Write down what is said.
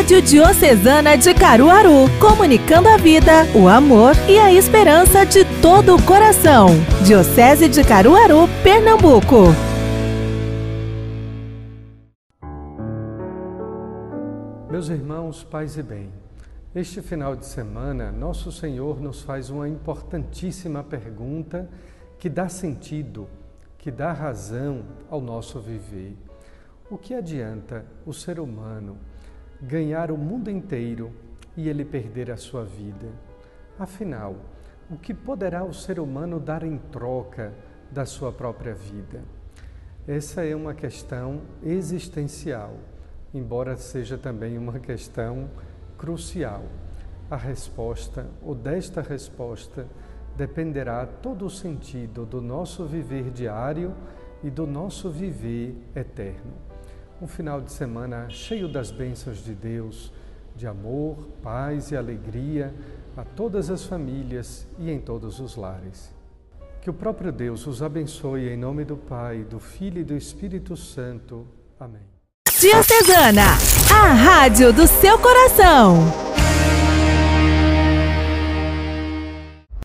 Rádio Diocesana de Caruaru, comunicando a vida, o amor e a esperança de todo o coração. Diocese de Caruaru, Pernambuco. Meus irmãos, paz e bem. Este final de semana, Nosso Senhor nos faz uma importantíssima pergunta que dá sentido, que dá razão ao nosso viver. O que adianta o ser humano ganhar o mundo inteiro e ele perder a sua vida? Afinal, o que poderá o ser humano dar em troca da sua própria vida? Essa é uma questão existencial, embora seja também uma questão crucial. A resposta, ou desta resposta, dependerá todo o sentido do nosso viver diário e do nosso viver eterno. Um final de semana cheio das bênçãos de Deus, de amor, paz e alegria a todas as famílias e em todos os lares. Que o próprio Deus os abençoe em nome do Pai, do Filho e do Espírito Santo. Amém. Diocesana, a rádio do seu coração.